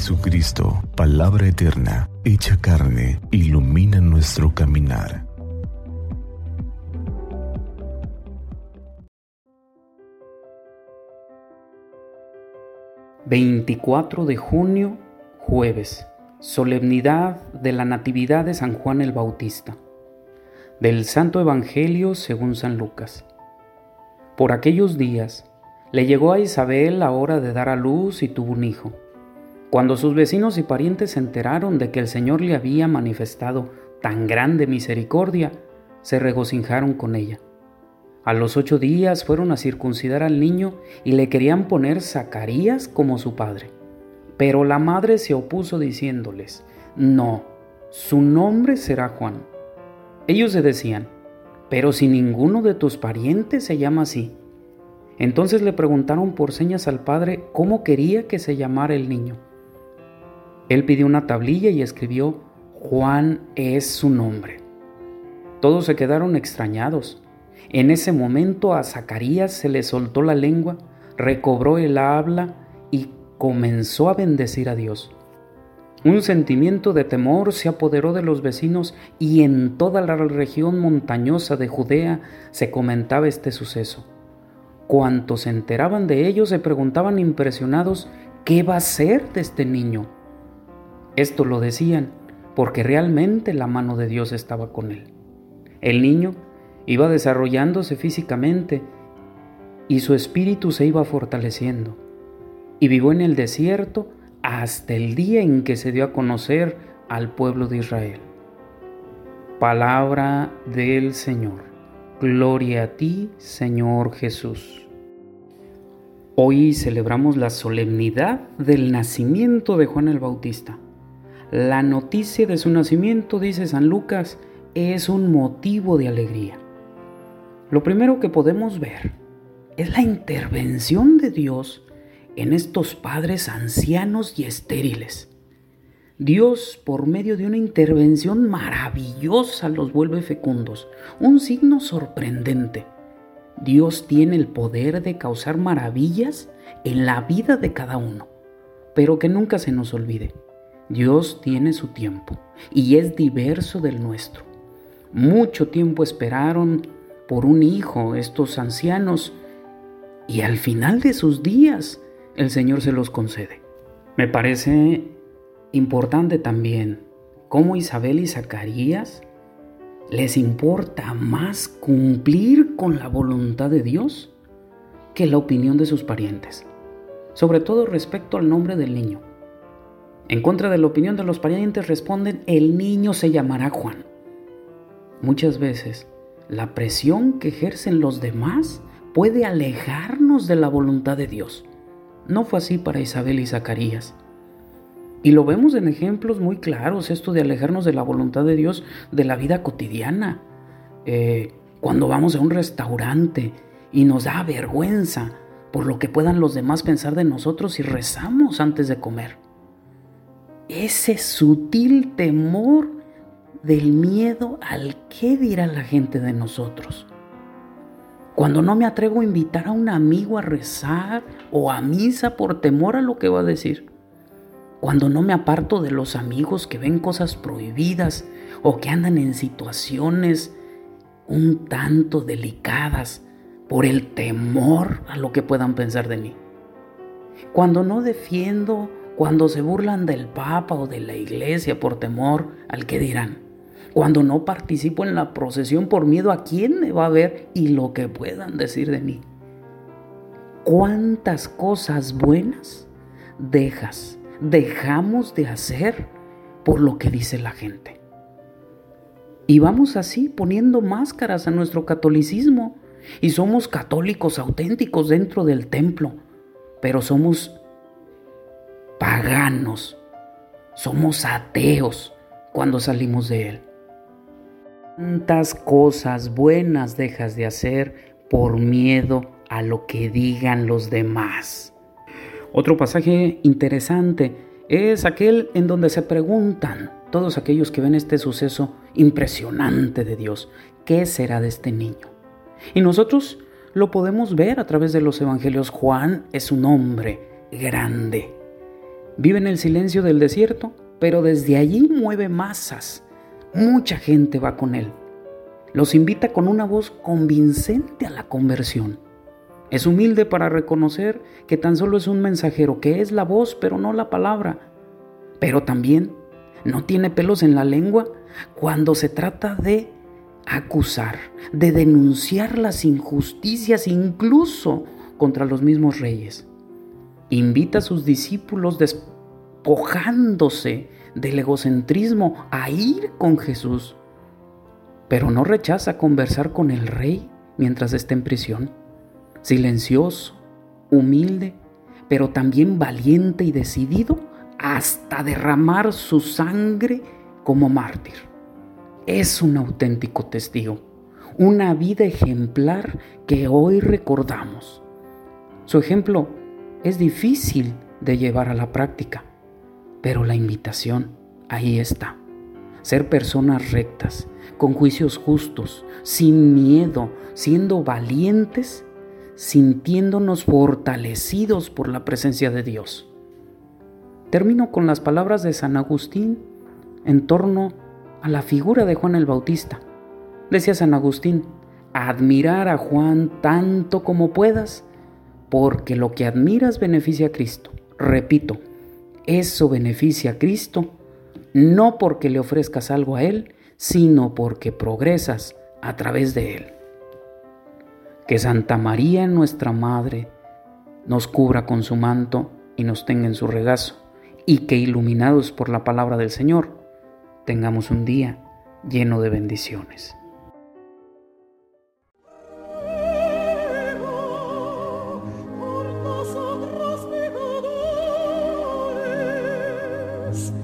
Jesucristo, palabra eterna, hecha carne, ilumina nuestro caminar. ...24 de junio, jueves... ...solemnidad de la Natividad de San Juan el Bautista... ...del Santo Evangelio según San Lucas... ...por aquellos días... ...le llegó a Isabel la hora de dar a luz y tuvo un hijo... Cuando sus vecinos y parientes se enteraron de que el Señor le había manifestado tan grande misericordia, se regocijaron con ella. A los ocho días fueron a circuncidar al niño y le querían poner Zacarías como su padre. Pero la madre se opuso diciéndoles, no, su nombre será Juan. Ellos se decían, pero si ninguno de tus parientes se llama así. Entonces le preguntaron por señas al padre cómo quería que se llamara el niño. Él pidió una tablilla y escribió, Juan es su nombre. Todos se quedaron extrañados. En ese momento a Zacarías se le soltó la lengua, recobró el habla y comenzó a bendecir a Dios. Un sentimiento de temor se apoderó de los vecinos y en toda la región montañosa de Judea se comentaba este suceso. Cuantos se enteraban de ello se preguntaban impresionados, ¿qué va a ser de este niño? Esto lo decían porque realmente la mano de Dios estaba con él. El niño iba desarrollándose físicamente y su espíritu se iba fortaleciendo. Y vivió en el desierto hasta el día en que se dio a conocer al pueblo de Israel. Palabra del Señor. Gloria a ti, Señor Jesús. Hoy celebramos la solemnidad del nacimiento de Juan el Bautista. La noticia de su nacimiento, dice San Lucas, es un motivo de alegría. Lo primero que podemos ver es la intervención de Dios en estos padres ancianos y estériles. Dios, por medio de una intervención maravillosa, los vuelve fecundos, un signo sorprendente. Dios tiene el poder de causar maravillas en la vida de cada uno, pero que nunca se nos olvide. Dios tiene su tiempo y es diverso del nuestro. Mucho tiempo esperaron por un hijo estos ancianos y al final de sus días el Señor se los concede. Me parece importante también cómo Isabel y Zacarías les importa más cumplir con la voluntad de Dios que la opinión de sus parientes, sobre todo respecto al nombre del niño. En contra de la opinión de los parientes responden, el niño se llamará Juan. Muchas veces, la presión que ejercen los demás puede alejarnos de la voluntad de Dios. No fue así para Isabel y Zacarías. Y lo vemos en ejemplos muy claros, esto de alejarnos de la voluntad de Dios de la vida cotidiana. Eh, cuando vamos a un restaurante y nos da vergüenza por lo que puedan los demás pensar de nosotros y rezamos antes de comer ese sutil temor del miedo al qué dirá la gente de nosotros. Cuando no me atrevo a invitar a un amigo a rezar o a misa por temor a lo que va a decir. Cuando no me aparto de los amigos que ven cosas prohibidas o que andan en situaciones un tanto delicadas por el temor a lo que puedan pensar de mí. Cuando no defiendo cuando se burlan del Papa o de la Iglesia por temor al que dirán, cuando no participo en la procesión por miedo a quién me va a ver y lo que puedan decir de mí. ¿Cuántas cosas buenas dejas, dejamos de hacer por lo que dice la gente? Y vamos así poniendo máscaras a nuestro catolicismo y somos católicos auténticos dentro del templo, pero somos paganos, somos ateos cuando salimos de Él. ¿Cuántas cosas buenas dejas de hacer por miedo a lo que digan los demás? Otro pasaje interesante es aquel en donde se preguntan todos aquellos que ven este suceso impresionante de Dios, ¿qué será de este niño? Y nosotros lo podemos ver a través de los evangelios. Juan es un hombre grande, Vive en el silencio del desierto, pero desde allí mueve masas. Mucha gente va con él. Los invita con una voz convincente a la conversión. Es humilde para reconocer que tan solo es un mensajero, que es la voz, pero no la palabra. Pero también no tiene pelos en la lengua cuando se trata de acusar, de denunciar las injusticias incluso contra los mismos reyes. Invita a sus discípulos despojándose del egocentrismo a ir con Jesús, pero no rechaza conversar con el rey mientras está en prisión. Silencioso, humilde, pero también valiente y decidido hasta derramar su sangre como mártir. Es un auténtico testigo, una vida ejemplar que hoy recordamos. Su ejemplo es difícil de llevar a la práctica, pero la invitación ahí está. Ser personas rectas, con juicios justos, sin miedo, siendo valientes, sintiéndonos fortalecidos por la presencia de Dios. Termino con las palabras de San Agustín en torno a la figura de Juan el Bautista. Decía San Agustín, admirar a Juan tanto como puedas, porque lo que admiras beneficia a Cristo. Repito, eso beneficia a Cristo no porque le ofrezcas algo a Él, sino porque progresas a través de Él. Que Santa María, nuestra Madre, nos cubra con su manto y nos tenga en su regazo, y que iluminados por la palabra del Señor, tengamos un día lleno de bendiciones. us.